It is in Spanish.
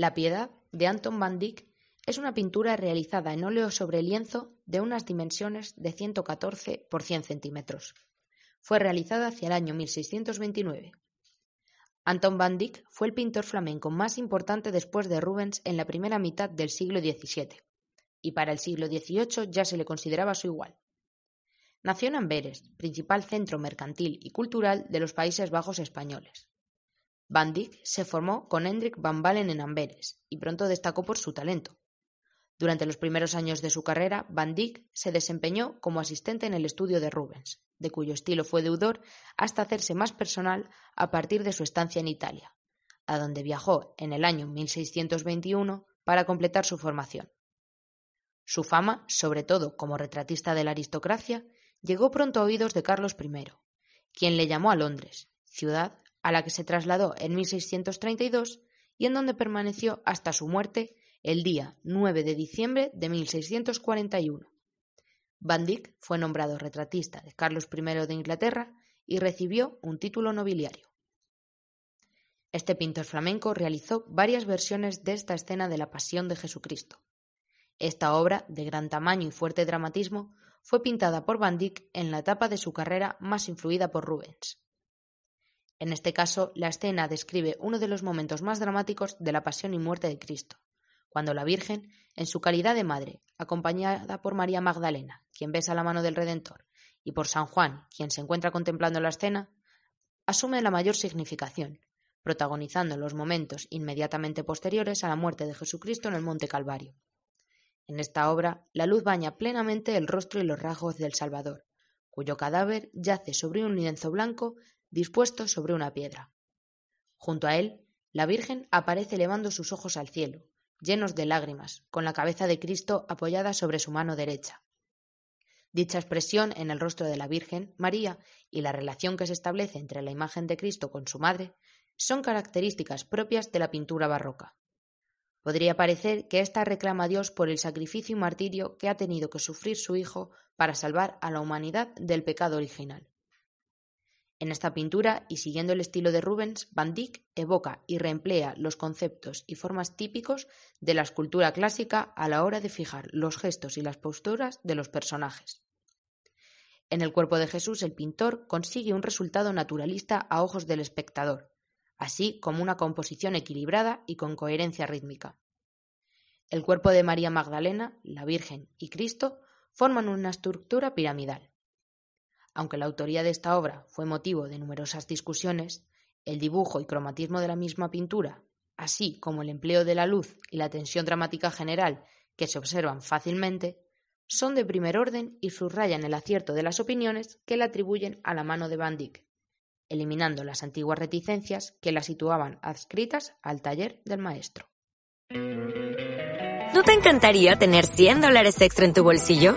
La Piedad, de Anton van Dyck, es una pintura realizada en óleo sobre lienzo de unas dimensiones de 114 por 100 centímetros. Fue realizada hacia el año 1629. Anton van Dyck fue el pintor flamenco más importante después de Rubens en la primera mitad del siglo XVII, y para el siglo XVIII ya se le consideraba su igual. Nació en Amberes, principal centro mercantil y cultural de los Países Bajos españoles. Van Dyck se formó con Hendrik van Balen en Amberes y pronto destacó por su talento. Durante los primeros años de su carrera, Van Dyck se desempeñó como asistente en el estudio de Rubens, de cuyo estilo fue deudor hasta hacerse más personal a partir de su estancia en Italia, a donde viajó en el año 1621 para completar su formación. Su fama, sobre todo como retratista de la aristocracia, llegó pronto a oídos de Carlos I, quien le llamó a Londres, ciudad a la que se trasladó en 1632 y en donde permaneció hasta su muerte el día 9 de diciembre de 1641. Van Dyck fue nombrado retratista de Carlos I de Inglaterra y recibió un título nobiliario. Este pintor flamenco realizó varias versiones de esta escena de la Pasión de Jesucristo. Esta obra, de gran tamaño y fuerte dramatismo, fue pintada por Van Dyck en la etapa de su carrera más influida por Rubens. En este caso, la escena describe uno de los momentos más dramáticos de la pasión y muerte de Cristo, cuando la Virgen, en su calidad de madre, acompañada por María Magdalena, quien besa la mano del Redentor, y por San Juan, quien se encuentra contemplando la escena, asume la mayor significación, protagonizando los momentos inmediatamente posteriores a la muerte de Jesucristo en el Monte Calvario. En esta obra, la luz baña plenamente el rostro y los rasgos del Salvador, cuyo cadáver yace sobre un lienzo blanco dispuesto sobre una piedra. Junto a él, la Virgen aparece elevando sus ojos al cielo, llenos de lágrimas, con la cabeza de Cristo apoyada sobre su mano derecha. Dicha expresión en el rostro de la Virgen, María, y la relación que se establece entre la imagen de Cristo con su madre, son características propias de la pintura barroca. Podría parecer que ésta reclama a Dios por el sacrificio y martirio que ha tenido que sufrir su Hijo para salvar a la humanidad del pecado original. En esta pintura, y siguiendo el estilo de Rubens, Van Dyck evoca y reemplea los conceptos y formas típicos de la escultura clásica a la hora de fijar los gestos y las posturas de los personajes. En el cuerpo de Jesús, el pintor consigue un resultado naturalista a ojos del espectador, así como una composición equilibrada y con coherencia rítmica. El cuerpo de María Magdalena, la Virgen y Cristo forman una estructura piramidal. Aunque la autoría de esta obra fue motivo de numerosas discusiones, el dibujo y cromatismo de la misma pintura, así como el empleo de la luz y la tensión dramática general que se observan fácilmente, son de primer orden y subrayan el acierto de las opiniones que le atribuyen a la mano de Van Dyck, eliminando las antiguas reticencias que la situaban adscritas al taller del maestro. ¿No te encantaría tener 100 dólares extra en tu bolsillo?